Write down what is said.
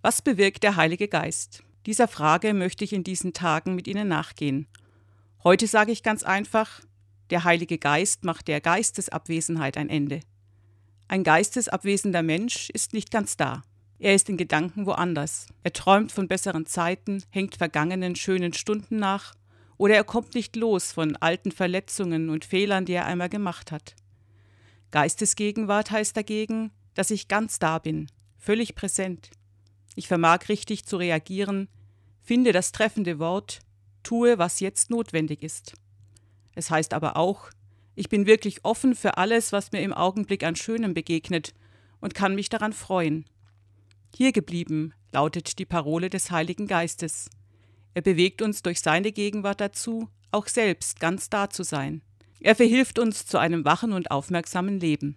Was bewirkt der Heilige Geist? Dieser Frage möchte ich in diesen Tagen mit Ihnen nachgehen. Heute sage ich ganz einfach, der Heilige Geist macht der Geistesabwesenheit ein Ende. Ein geistesabwesender Mensch ist nicht ganz da. Er ist in Gedanken woanders. Er träumt von besseren Zeiten, hängt vergangenen schönen Stunden nach, oder er kommt nicht los von alten Verletzungen und Fehlern, die er einmal gemacht hat. Geistesgegenwart heißt dagegen, dass ich ganz da bin, völlig präsent. Ich vermag richtig zu reagieren, finde das treffende Wort, tue, was jetzt notwendig ist. Es heißt aber auch, ich bin wirklich offen für alles, was mir im Augenblick an Schönem begegnet und kann mich daran freuen. Hier geblieben lautet die Parole des Heiligen Geistes. Er bewegt uns durch seine Gegenwart dazu, auch selbst ganz da zu sein. Er verhilft uns zu einem wachen und aufmerksamen Leben.